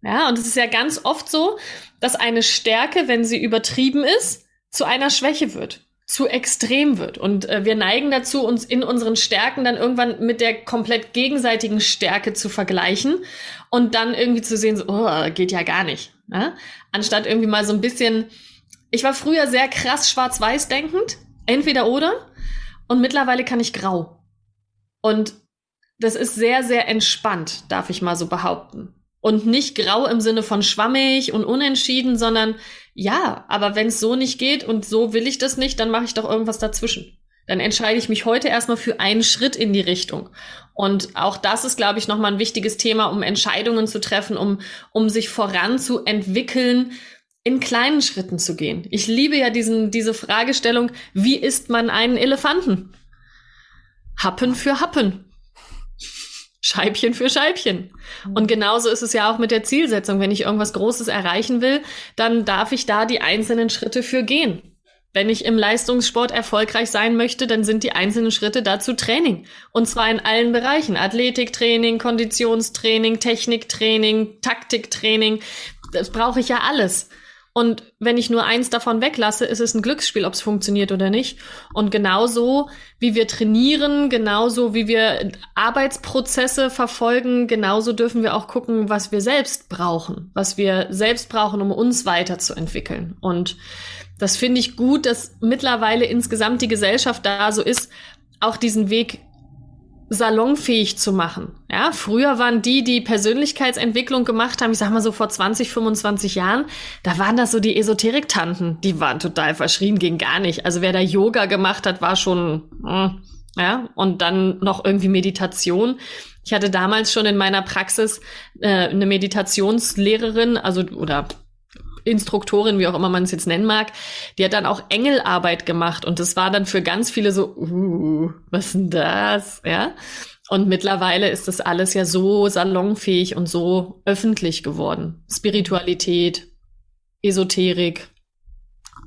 Ja, und es ist ja ganz oft so, dass eine Stärke, wenn sie übertrieben ist, zu einer Schwäche wird, zu extrem wird. Und äh, wir neigen dazu, uns in unseren Stärken dann irgendwann mit der komplett gegenseitigen Stärke zu vergleichen und dann irgendwie zu sehen, so, oh, geht ja gar nicht. Ja? Anstatt irgendwie mal so ein bisschen, ich war früher sehr krass schwarz-weiß denkend, entweder oder, und mittlerweile kann ich grau. Und das ist sehr, sehr entspannt, darf ich mal so behaupten. Und nicht grau im Sinne von schwammig und unentschieden, sondern ja, aber wenn es so nicht geht und so will ich das nicht, dann mache ich doch irgendwas dazwischen. Dann entscheide ich mich heute erstmal für einen Schritt in die Richtung. Und auch das ist, glaube ich, nochmal ein wichtiges Thema, um Entscheidungen zu treffen, um, um sich voranzuentwickeln, in kleinen Schritten zu gehen. Ich liebe ja diesen, diese Fragestellung, wie isst man einen Elefanten? Happen für Happen. Scheibchen für Scheibchen. Und genauso ist es ja auch mit der Zielsetzung. Wenn ich irgendwas Großes erreichen will, dann darf ich da die einzelnen Schritte für gehen. Wenn ich im Leistungssport erfolgreich sein möchte, dann sind die einzelnen Schritte dazu Training. Und zwar in allen Bereichen. Athletiktraining, Konditionstraining, Techniktraining, Taktiktraining. Das brauche ich ja alles. Und wenn ich nur eins davon weglasse, ist es ein Glücksspiel, ob es funktioniert oder nicht. Und genauso wie wir trainieren, genauso wie wir Arbeitsprozesse verfolgen, genauso dürfen wir auch gucken, was wir selbst brauchen, was wir selbst brauchen, um uns weiterzuentwickeln. Und das finde ich gut, dass mittlerweile insgesamt die Gesellschaft da so ist, auch diesen Weg salonfähig zu machen. Ja, früher waren die, die Persönlichkeitsentwicklung gemacht haben, ich sag mal so vor 20, 25 Jahren, da waren das so die Esoterik-Tanten, die waren total verschrien, ging gar nicht. Also wer da Yoga gemacht hat, war schon, hm, ja, und dann noch irgendwie Meditation. Ich hatte damals schon in meiner Praxis äh, eine Meditationslehrerin, also oder Instruktorin, wie auch immer man es jetzt nennen mag, die hat dann auch Engelarbeit gemacht und das war dann für ganz viele so, uh, was denn das? Ja. Und mittlerweile ist das alles ja so salonfähig und so öffentlich geworden. Spiritualität, Esoterik.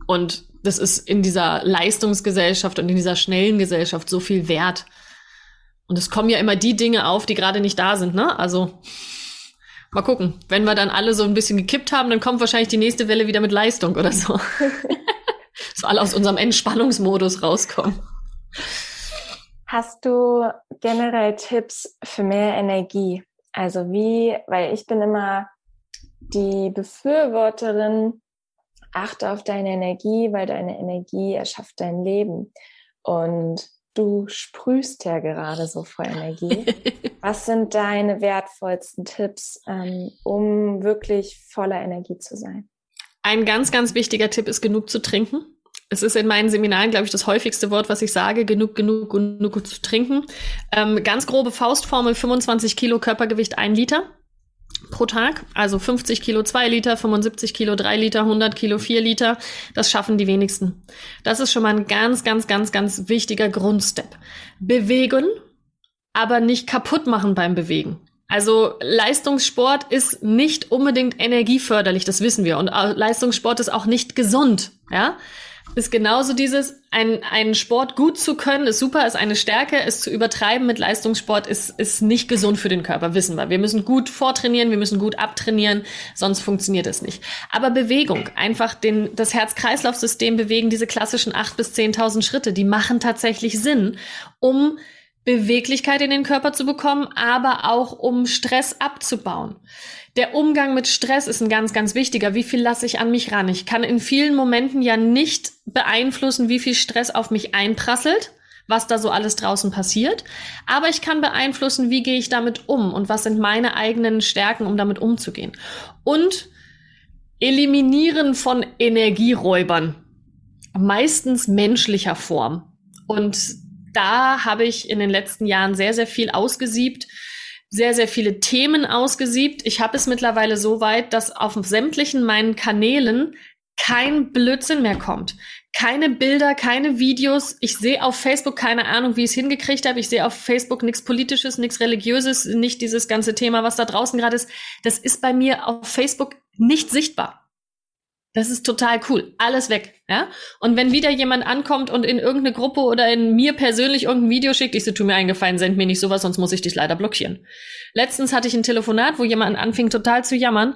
Und das ist in dieser Leistungsgesellschaft und in dieser schnellen Gesellschaft so viel wert. Und es kommen ja immer die Dinge auf, die gerade nicht da sind, ne? Also, Mal gucken. Wenn wir dann alle so ein bisschen gekippt haben, dann kommt wahrscheinlich die nächste Welle wieder mit Leistung oder so. (laughs) Dass wir alle aus unserem Entspannungsmodus rauskommen. Hast du generell Tipps für mehr Energie? Also wie, weil ich bin immer die Befürworterin, achte auf deine Energie, weil deine Energie erschafft dein Leben. Und Du sprühst ja gerade so vor Energie. (laughs) Was sind deine wertvollsten Tipps, ähm, um wirklich voller Energie zu sein? Ein ganz, ganz wichtiger Tipp ist, genug zu trinken. Es ist in meinen Seminaren, glaube ich, das häufigste Wort, was ich sage, genug, genug, genug zu trinken. Ähm, ganz grobe Faustformel, 25 Kilo Körpergewicht, ein Liter pro Tag. Also 50 Kilo 2 Liter, 75 Kilo 3 Liter, 100 Kilo 4 Liter. Das schaffen die wenigsten. Das ist schon mal ein ganz, ganz, ganz, ganz wichtiger Grundstep. Bewegen, aber nicht kaputt machen beim Bewegen. Also Leistungssport ist nicht unbedingt energieförderlich, das wissen wir. Und Leistungssport ist auch nicht gesund, ja ist genauso dieses, ein, einen Sport gut zu können, ist super, ist eine Stärke, es zu übertreiben mit Leistungssport ist, ist nicht gesund für den Körper, wissen wir. Wir müssen gut vortrainieren, wir müssen gut abtrainieren, sonst funktioniert es nicht. Aber Bewegung, einfach den, das Herz-Kreislauf-System bewegen, diese klassischen acht bis zehntausend Schritte, die machen tatsächlich Sinn, um Beweglichkeit in den Körper zu bekommen, aber auch um Stress abzubauen. Der Umgang mit Stress ist ein ganz, ganz wichtiger. Wie viel lasse ich an mich ran? Ich kann in vielen Momenten ja nicht beeinflussen, wie viel Stress auf mich einprasselt, was da so alles draußen passiert. Aber ich kann beeinflussen, wie gehe ich damit um und was sind meine eigenen Stärken, um damit umzugehen. Und Eliminieren von Energieräubern, meistens menschlicher Form. Und da habe ich in den letzten Jahren sehr, sehr viel ausgesiebt, sehr, sehr viele Themen ausgesiebt. Ich habe es mittlerweile so weit, dass auf sämtlichen meinen Kanälen kein Blödsinn mehr kommt. Keine Bilder, keine Videos. Ich sehe auf Facebook keine Ahnung, wie ich es hingekriegt habe. Ich sehe auf Facebook nichts Politisches, nichts Religiöses, nicht dieses ganze Thema, was da draußen gerade ist. Das ist bei mir auf Facebook nicht sichtbar. Das ist total cool. Alles weg, ja? Und wenn wieder jemand ankommt und in irgendeine Gruppe oder in mir persönlich irgendein Video schickt, ich so, tu mir eingefallen, send mir nicht sowas, sonst muss ich dich leider blockieren. Letztens hatte ich ein Telefonat, wo jemand anfing total zu jammern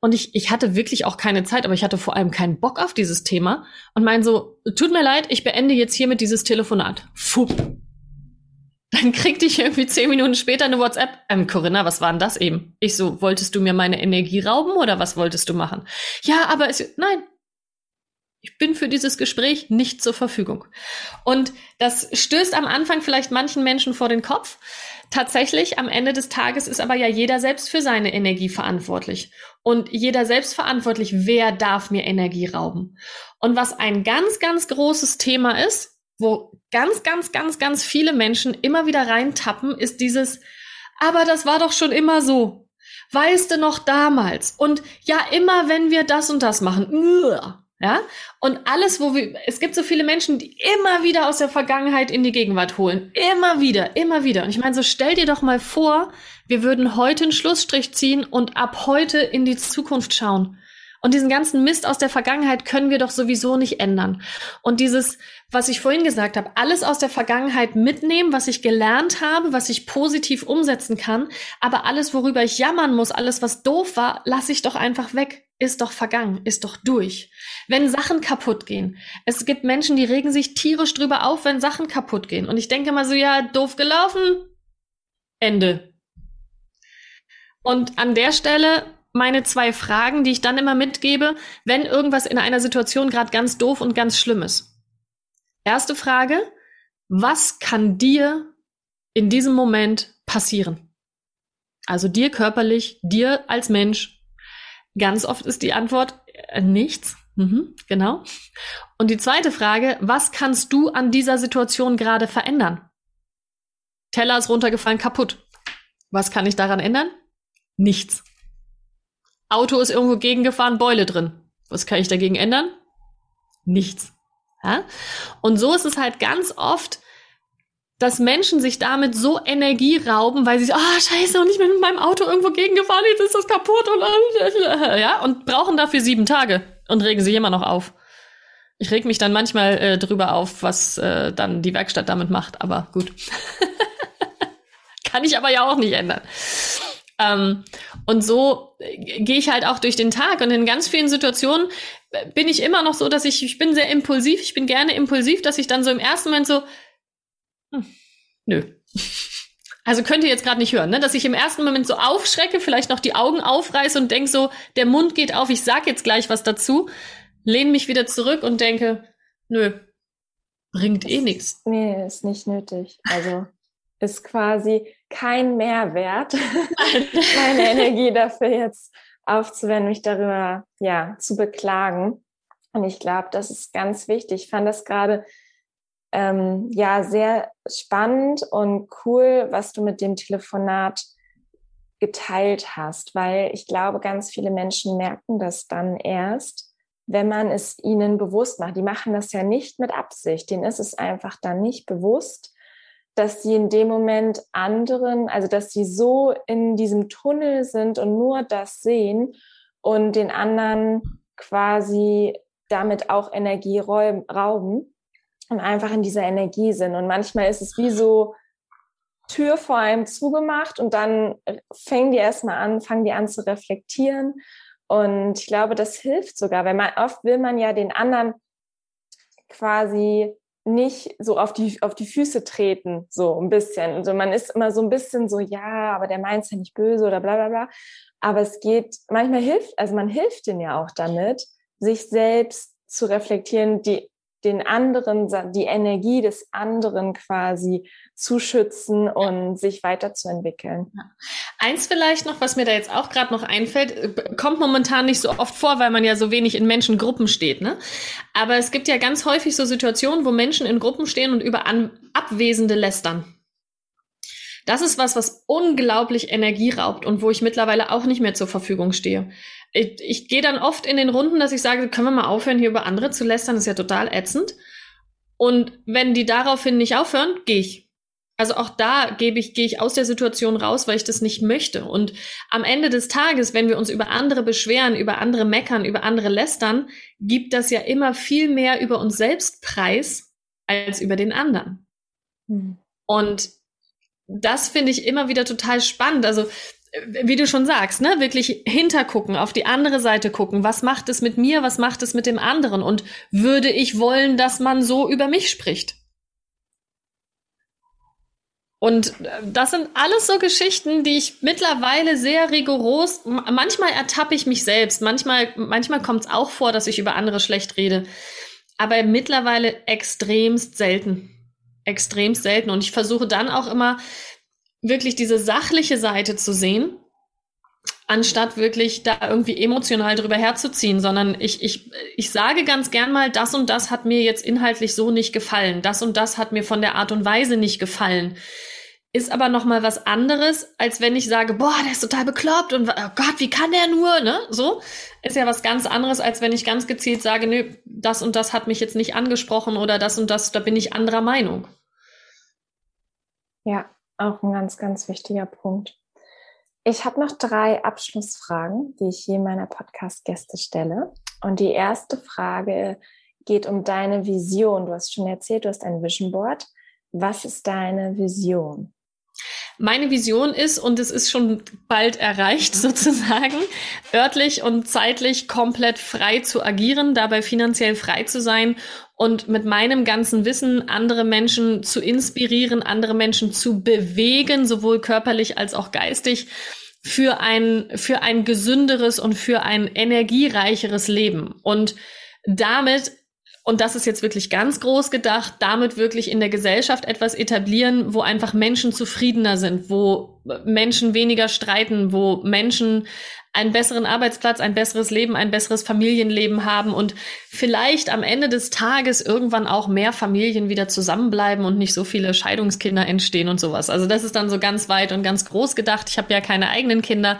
und ich, ich hatte wirklich auch keine Zeit, aber ich hatte vor allem keinen Bock auf dieses Thema und mein so, tut mir leid, ich beende jetzt hiermit dieses Telefonat. Puh. Dann kriegte ich irgendwie zehn Minuten später eine WhatsApp. Ähm, Corinna, was war denn das eben? Ich so, wolltest du mir meine Energie rauben oder was wolltest du machen? Ja, aber es, nein. Ich bin für dieses Gespräch nicht zur Verfügung. Und das stößt am Anfang vielleicht manchen Menschen vor den Kopf. Tatsächlich, am Ende des Tages ist aber ja jeder selbst für seine Energie verantwortlich. Und jeder selbst verantwortlich, wer darf mir Energie rauben. Und was ein ganz, ganz großes Thema ist, wo ganz, ganz, ganz, ganz viele Menschen immer wieder reintappen, ist dieses, aber das war doch schon immer so. Weißt du noch damals? Und ja, immer wenn wir das und das machen, ja? Und alles, wo wir, es gibt so viele Menschen, die immer wieder aus der Vergangenheit in die Gegenwart holen. Immer wieder, immer wieder. Und ich meine, so stell dir doch mal vor, wir würden heute einen Schlussstrich ziehen und ab heute in die Zukunft schauen. Und diesen ganzen Mist aus der Vergangenheit können wir doch sowieso nicht ändern. Und dieses, was ich vorhin gesagt habe, alles aus der Vergangenheit mitnehmen, was ich gelernt habe, was ich positiv umsetzen kann, aber alles, worüber ich jammern muss, alles, was doof war, lasse ich doch einfach weg. Ist doch vergangen, ist doch durch. Wenn Sachen kaputt gehen. Es gibt Menschen, die regen sich tierisch drüber auf, wenn Sachen kaputt gehen. Und ich denke mal so, ja, doof gelaufen. Ende. Und an der Stelle meine zwei Fragen, die ich dann immer mitgebe, wenn irgendwas in einer Situation gerade ganz doof und ganz schlimm ist. Erste Frage, was kann dir in diesem Moment passieren? Also dir körperlich, dir als Mensch. Ganz oft ist die Antwort äh, nichts. Mhm, genau. Und die zweite Frage, was kannst du an dieser Situation gerade verändern? Teller ist runtergefallen, kaputt. Was kann ich daran ändern? Nichts. Auto ist irgendwo gegengefahren, Beule drin. Was kann ich dagegen ändern? Nichts. Ja? Und so ist es halt ganz oft, dass Menschen sich damit so Energie rauben, weil sie so, ah, oh, scheiße, und ich bin mit meinem Auto irgendwo gegengefahren, jetzt ist das kaputt und ja, und brauchen dafür sieben Tage und regen sich immer noch auf. Ich reg mich dann manchmal äh, drüber auf, was äh, dann die Werkstatt damit macht, aber gut. (laughs) Kann ich aber ja auch nicht ändern. Ähm, und so äh, gehe ich halt auch durch den Tag. Und in ganz vielen Situationen äh, bin ich immer noch so, dass ich, ich bin sehr impulsiv, ich bin gerne impulsiv, dass ich dann so im ersten Moment so, hm, nö. (laughs) Also könnt ihr jetzt gerade nicht hören, ne? dass ich im ersten Moment so aufschrecke, vielleicht noch die Augen aufreiße und denke so, der Mund geht auf, ich sag jetzt gleich was dazu, lehne mich wieder zurück und denke, nö, bringt eh nichts. Nee, ist nicht nötig. Also ist quasi kein Mehrwert, (laughs) meine Energie dafür jetzt aufzuwenden, mich darüber ja zu beklagen. Und ich glaube, das ist ganz wichtig. Ich fand das gerade ähm, ja sehr spannend und cool, was du mit dem Telefonat geteilt hast, weil ich glaube, ganz viele Menschen merken das dann erst, wenn man es ihnen bewusst macht. Die machen das ja nicht mit Absicht, denen ist es einfach dann nicht bewusst dass sie in dem Moment anderen, also dass sie so in diesem Tunnel sind und nur das sehen und den anderen quasi damit auch Energie rauben und einfach in dieser Energie sind. Und manchmal ist es wie so Tür vor einem zugemacht und dann fangen die erstmal an, fangen die an zu reflektieren. Und ich glaube, das hilft sogar, weil man oft will man ja den anderen quasi nicht so auf die, auf die Füße treten, so ein bisschen. Also man ist immer so ein bisschen so, ja, aber der meint ja nicht böse oder bla bla bla. Aber es geht, manchmal hilft, also man hilft denen ja auch damit, sich selbst zu reflektieren, die den anderen, die Energie des anderen quasi zu schützen und sich weiterzuentwickeln. Eins vielleicht noch, was mir da jetzt auch gerade noch einfällt, äh, kommt momentan nicht so oft vor, weil man ja so wenig in Menschengruppen steht, ne? Aber es gibt ja ganz häufig so Situationen, wo Menschen in Gruppen stehen und über Abwesende lästern. Das ist was, was unglaublich Energie raubt und wo ich mittlerweile auch nicht mehr zur Verfügung stehe. Ich, ich gehe dann oft in den Runden, dass ich sage, können wir mal aufhören, hier über andere zu lästern, das ist ja total ätzend. Und wenn die daraufhin nicht aufhören, gehe ich. Also auch da gebe ich, gehe ich aus der Situation raus, weil ich das nicht möchte. Und am Ende des Tages, wenn wir uns über andere beschweren, über andere meckern, über andere lästern, gibt das ja immer viel mehr über uns selbst preis als über den anderen. Hm. Und das finde ich immer wieder total spannend. Also, äh, wie du schon sagst, ne, wirklich hintergucken, auf die andere Seite gucken. Was macht es mit mir? Was macht es mit dem anderen? Und würde ich wollen, dass man so über mich spricht? Und äh, das sind alles so Geschichten, die ich mittlerweile sehr rigoros, manchmal ertappe ich mich selbst, manchmal, manchmal kommt es auch vor, dass ich über andere schlecht rede, aber mittlerweile extremst selten extrem selten. Und ich versuche dann auch immer wirklich diese sachliche Seite zu sehen, anstatt wirklich da irgendwie emotional drüber herzuziehen, sondern ich, ich, ich sage ganz gern mal, das und das hat mir jetzt inhaltlich so nicht gefallen, das und das hat mir von der Art und Weise nicht gefallen. Ist aber noch mal was anderes, als wenn ich sage, boah, der ist total bekloppt und oh Gott, wie kann der nur, ne? So ist ja was ganz anderes, als wenn ich ganz gezielt sage, nö, das und das hat mich jetzt nicht angesprochen oder das und das, da bin ich anderer Meinung. Ja, auch ein ganz, ganz wichtiger Punkt. Ich habe noch drei Abschlussfragen, die ich je meiner Podcast-Gäste stelle. Und die erste Frage geht um deine Vision. Du hast schon erzählt, du hast ein Vision Board. Was ist deine Vision? Meine Vision ist, und es ist schon bald erreicht sozusagen, örtlich und zeitlich komplett frei zu agieren, dabei finanziell frei zu sein und mit meinem ganzen Wissen andere Menschen zu inspirieren, andere Menschen zu bewegen, sowohl körperlich als auch geistig für ein, für ein gesünderes und für ein energiereicheres Leben. Und damit und das ist jetzt wirklich ganz groß gedacht, damit wirklich in der Gesellschaft etwas etablieren, wo einfach Menschen zufriedener sind, wo Menschen weniger streiten, wo Menschen einen besseren Arbeitsplatz, ein besseres Leben, ein besseres Familienleben haben und vielleicht am Ende des Tages irgendwann auch mehr Familien wieder zusammenbleiben und nicht so viele Scheidungskinder entstehen und sowas. Also das ist dann so ganz weit und ganz groß gedacht. Ich habe ja keine eigenen Kinder,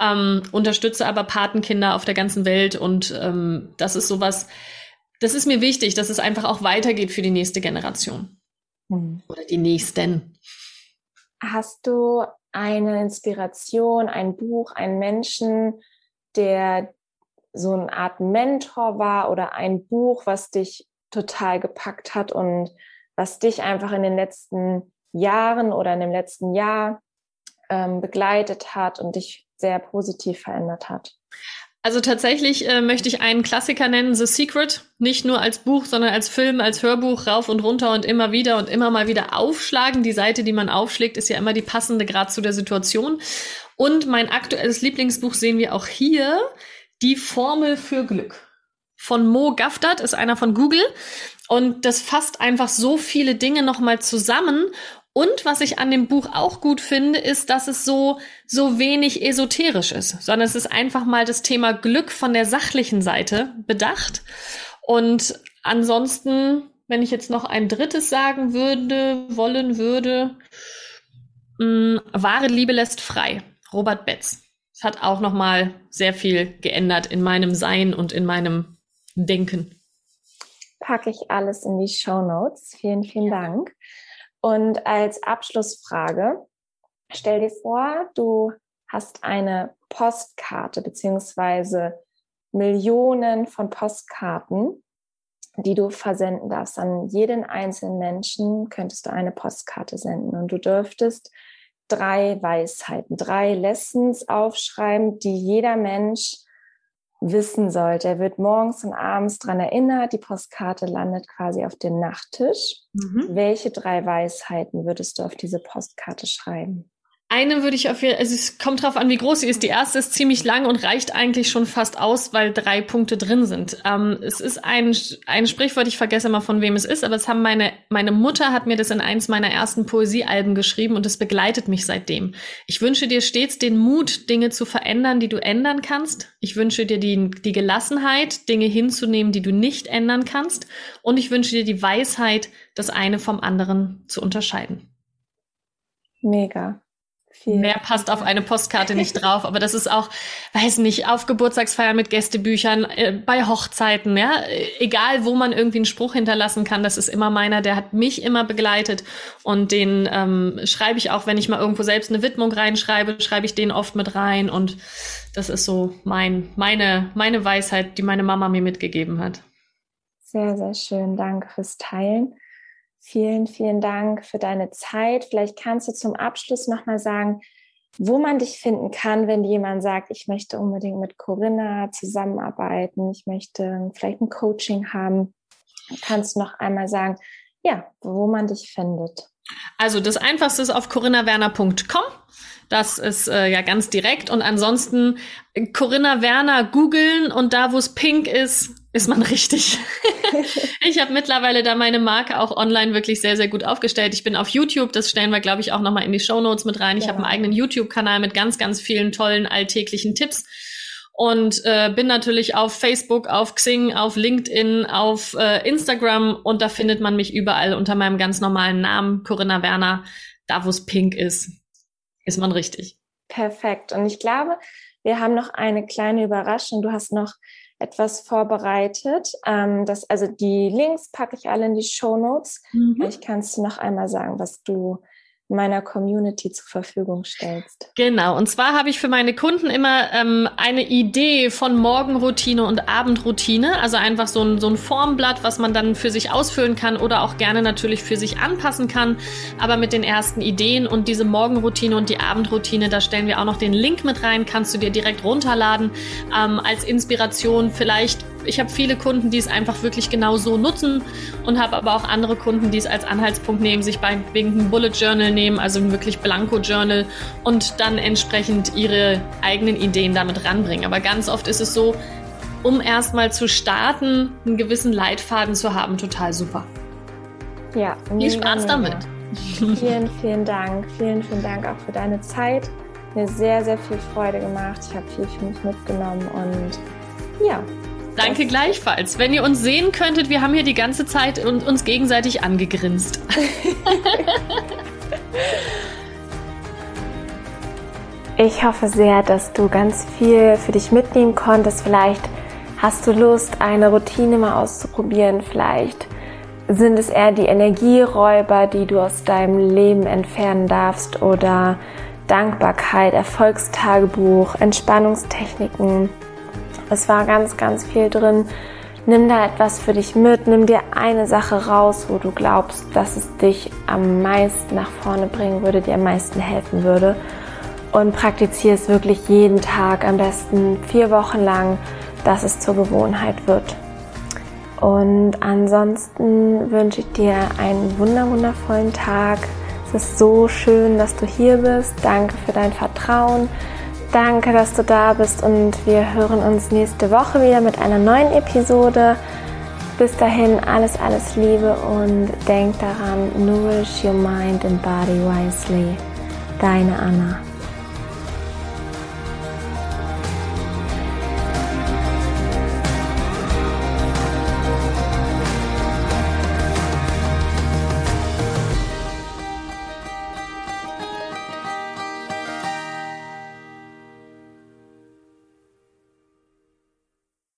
ähm, unterstütze aber Patenkinder auf der ganzen Welt und ähm, das ist sowas, das ist mir wichtig, dass es einfach auch weitergeht für die nächste Generation. Mhm. Oder die nächsten. Hast du eine Inspiration, ein Buch, einen Menschen, der so eine Art Mentor war oder ein Buch, was dich total gepackt hat und was dich einfach in den letzten Jahren oder in dem letzten Jahr ähm, begleitet hat und dich sehr positiv verändert hat? Also tatsächlich äh, möchte ich einen Klassiker nennen, The Secret. Nicht nur als Buch, sondern als Film, als Hörbuch rauf und runter und immer wieder und immer mal wieder aufschlagen. Die Seite, die man aufschlägt, ist ja immer die passende gerade zu der Situation. Und mein aktuelles Lieblingsbuch sehen wir auch hier. Die Formel für Glück. Von Mo Gaftat ist einer von Google. Und das fasst einfach so viele Dinge nochmal zusammen und was ich an dem Buch auch gut finde, ist, dass es so, so wenig esoterisch ist, sondern es ist einfach mal das Thema Glück von der sachlichen Seite bedacht. Und ansonsten, wenn ich jetzt noch ein drittes sagen würde, wollen würde, mh, mm, wahre Liebe lässt frei. Robert Betz. Es hat auch noch mal sehr viel geändert in meinem Sein und in meinem Denken. Packe ich alles in die Show Notes. Vielen, vielen Dank. Und als Abschlussfrage, stell dir vor, du hast eine Postkarte beziehungsweise Millionen von Postkarten, die du versenden darfst. An jeden einzelnen Menschen könntest du eine Postkarte senden und du dürftest drei Weisheiten, drei Lessons aufschreiben, die jeder Mensch wissen sollte. Er wird morgens und abends dran erinnert, die Postkarte landet quasi auf dem Nachttisch. Mhm. Welche drei Weisheiten würdest du auf diese Postkarte schreiben? Eine würde ich auf jeden also es kommt drauf an, wie groß sie ist. Die erste ist ziemlich lang und reicht eigentlich schon fast aus, weil drei Punkte drin sind. Ähm, es ist ein, ein Sprichwort, ich vergesse immer von wem es ist, aber es haben meine, meine Mutter hat mir das in eins meiner ersten Poesiealben geschrieben und es begleitet mich seitdem. Ich wünsche dir stets den Mut, Dinge zu verändern, die du ändern kannst. Ich wünsche dir die, die Gelassenheit, Dinge hinzunehmen, die du nicht ändern kannst. Und ich wünsche dir die Weisheit, das eine vom anderen zu unterscheiden. Mega. Viel. Mehr passt auf eine Postkarte nicht drauf, aber das ist auch, weiß nicht, auf Geburtstagsfeiern mit Gästebüchern, äh, bei Hochzeiten, ja, egal wo man irgendwie einen Spruch hinterlassen kann, das ist immer meiner, der hat mich immer begleitet und den ähm, schreibe ich auch, wenn ich mal irgendwo selbst eine Widmung reinschreibe, schreibe ich den oft mit rein und das ist so mein, meine, meine Weisheit, die meine Mama mir mitgegeben hat. Sehr, sehr schön. Danke fürs Teilen. Vielen, vielen Dank für deine Zeit. Vielleicht kannst du zum Abschluss nochmal sagen, wo man dich finden kann, wenn jemand sagt, ich möchte unbedingt mit Corinna zusammenarbeiten, ich möchte vielleicht ein Coaching haben. Kannst du noch einmal sagen, ja, wo man dich findet? Also das einfachste ist auf corinnawerner.com. Das ist äh, ja ganz direkt. Und ansonsten Corinna Werner googeln und da, wo es pink ist, ist man richtig. (laughs) ich habe mittlerweile da meine Marke auch online wirklich sehr, sehr gut aufgestellt. Ich bin auf YouTube, das stellen wir, glaube ich, auch nochmal in die Show Notes mit rein. Ich ja. habe einen eigenen YouTube-Kanal mit ganz, ganz vielen tollen alltäglichen Tipps und äh, bin natürlich auf Facebook, auf Xing, auf LinkedIn, auf äh, Instagram und da findet man mich überall unter meinem ganz normalen Namen, Corinna Werner. Da, wo es pink ist, ist man richtig. Perfekt. Und ich glaube, wir haben noch eine kleine Überraschung. Du hast noch etwas vorbereitet. Ähm, das, also die Links packe ich alle in die Show Notes. Mhm. Vielleicht kannst du noch einmal sagen, was du meiner Community zur Verfügung stellst. Genau, und zwar habe ich für meine Kunden immer ähm, eine Idee von Morgenroutine und Abendroutine, also einfach so ein, so ein Formblatt, was man dann für sich ausfüllen kann oder auch gerne natürlich für sich anpassen kann, aber mit den ersten Ideen und diese Morgenroutine und die Abendroutine, da stellen wir auch noch den Link mit rein, kannst du dir direkt runterladen ähm, als Inspiration vielleicht ich habe viele Kunden, die es einfach wirklich genau so nutzen und habe aber auch andere Kunden, die es als Anhaltspunkt nehmen, sich bei wegen einem Bullet Journal nehmen, also ein wirklich Blanko Journal und dann entsprechend ihre eigenen Ideen damit ranbringen. Aber ganz oft ist es so, um erstmal zu starten, einen gewissen Leitfaden zu haben, total super. Ja, viel Spaß damit. Vielen, vielen Dank. Vielen, vielen Dank auch für deine Zeit. Mir sehr, sehr viel Freude gemacht. Ich habe viel für mich mitgenommen und ja, Danke gleichfalls. Wenn ihr uns sehen könntet, wir haben hier die ganze Zeit uns gegenseitig angegrinst. (laughs) ich hoffe sehr, dass du ganz viel für dich mitnehmen konntest. Vielleicht hast du Lust, eine Routine mal auszuprobieren. Vielleicht sind es eher die Energieräuber, die du aus deinem Leben entfernen darfst oder Dankbarkeit, Erfolgstagebuch, Entspannungstechniken es war ganz, ganz viel drin. Nimm da etwas für dich mit, nimm dir eine Sache raus, wo du glaubst, dass es dich am meisten nach vorne bringen würde, dir am meisten helfen würde. Und praktiziere es wirklich jeden Tag, am besten vier Wochen lang, dass es zur Gewohnheit wird. Und ansonsten wünsche ich dir einen wundervollen Tag. Es ist so schön, dass du hier bist. Danke für dein Vertrauen. Danke, dass du da bist und wir hören uns nächste Woche wieder mit einer neuen Episode. Bis dahin alles, alles Liebe und denk daran, nourish your mind and body wisely. Deine Anna.